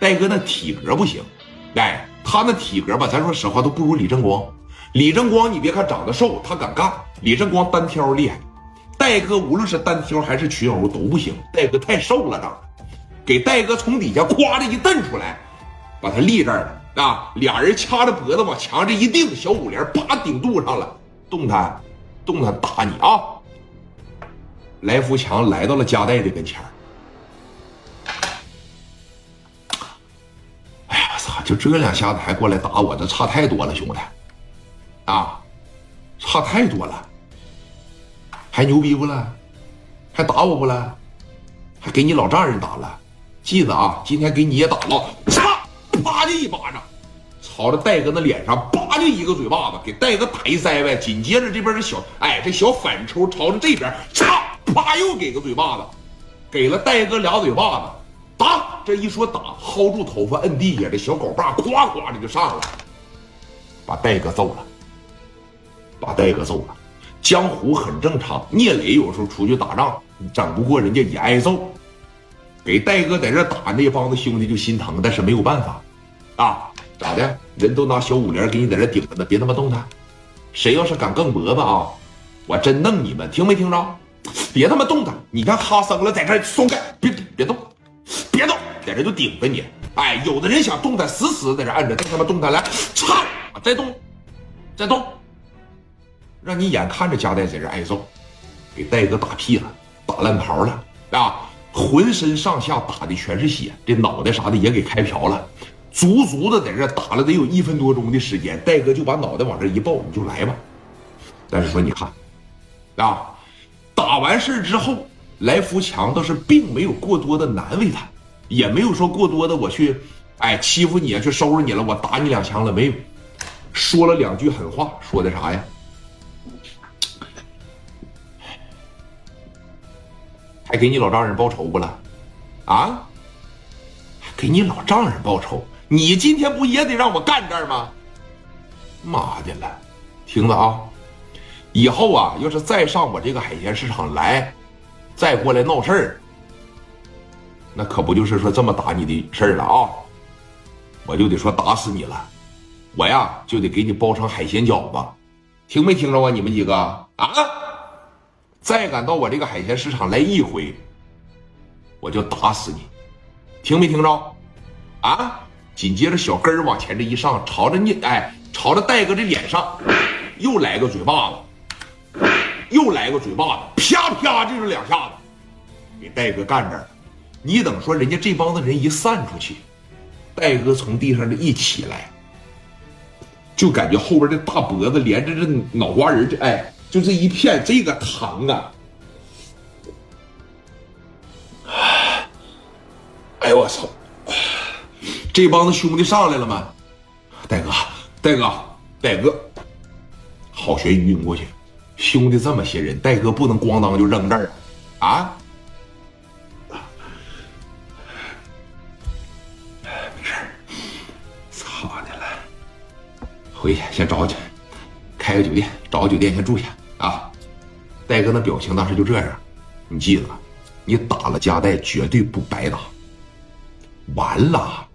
戴哥那体格不行，哎，他那体格吧，咱说实话都不如李正光。李正光，你别看长得瘦，他敢干。李正光单挑厉害，戴哥无论是单挑还是群殴都不行。戴哥太瘦了，长得给戴哥从底下咵的一蹬出来，把他立这儿了啊！俩人掐着脖子往墙上一顶，小五连啪顶肚上了，动弹，动弹打你啊！来福强来到了加代的跟前就这两下子还过来打我，这差太多了，兄弟。啊，差太多了，还牛逼不了？还打我不了？还给你老丈人打了？记得啊，今天给你也打了，啪啪就一巴掌，朝着戴哥的脸上叭就一个嘴巴子，给戴哥打一腮呗。紧接着这边这小哎这小反抽朝着这边，嚓啪又给个嘴巴子，给了戴哥俩嘴巴子，这一说打薅住头发摁地下，这小狗把夸夸的就上了，把戴哥揍了。把戴哥揍了，江湖很正常。聂磊有时候出去打仗，整不过人家也挨揍。给戴哥在这打，那帮子兄弟就心疼，但是没有办法啊。咋的？人都拿小五连给你在这顶着呢，别他妈动弹。谁要是敢更脖子啊，我真弄你们！听没听着？别他妈动弹！你看哈森了，在这松开，别别动，别动，在这就顶着你。哎，有的人想动弹，死死在这按着，再他妈动弹来，操！再动，再动。让你眼看着加代在这挨揍，给戴哥打屁了，打烂袍了啊！浑身上下打的全是血，这脑袋啥的也给开瓢了，足足的在这打了得有一分多钟的时间。戴哥就把脑袋往这一抱，你就来吧。但是说你看，啊，打完事之后，来福强倒是并没有过多的难为他，也没有说过多的我去，哎欺负你啊，去收拾你了，我打你两枪了没有？说了两句狠话，说的啥呀？还给你老丈人报仇不了，啊？给你老丈人报仇？你今天不也得让我干这儿吗？妈的了！听着啊，以后啊，要是再上我这个海鲜市场来，再过来闹事儿，那可不就是说这么打你的事儿了啊？我就得说打死你了，我呀就得给你包成海鲜饺子，听没听着啊？你们几个啊？再敢到我这个海鲜市场来一回，我就打死你！听没听着？啊！紧接着小根儿往前这一上，朝着你哎，朝着戴哥这脸上又来个嘴巴子，又来个嘴巴子，啪啪就是两下子，给戴哥干这儿了。你等说人家这帮子人一散出去，戴哥从地上这一起来，就感觉后边这大脖子连着这脑瓜仁这哎。就这一片，这个疼啊！哎呦我操！这帮子兄弟上来了吗？戴哥，戴哥，戴哥，好悬晕过去。兄弟这么些人，戴哥不能咣当就扔这儿啊！啊！没事儿操你了！回去先找去，开个酒店，找个酒店先住下。啊，戴哥那表情当时就这样，你记得，你打了加代绝对不白打，完了。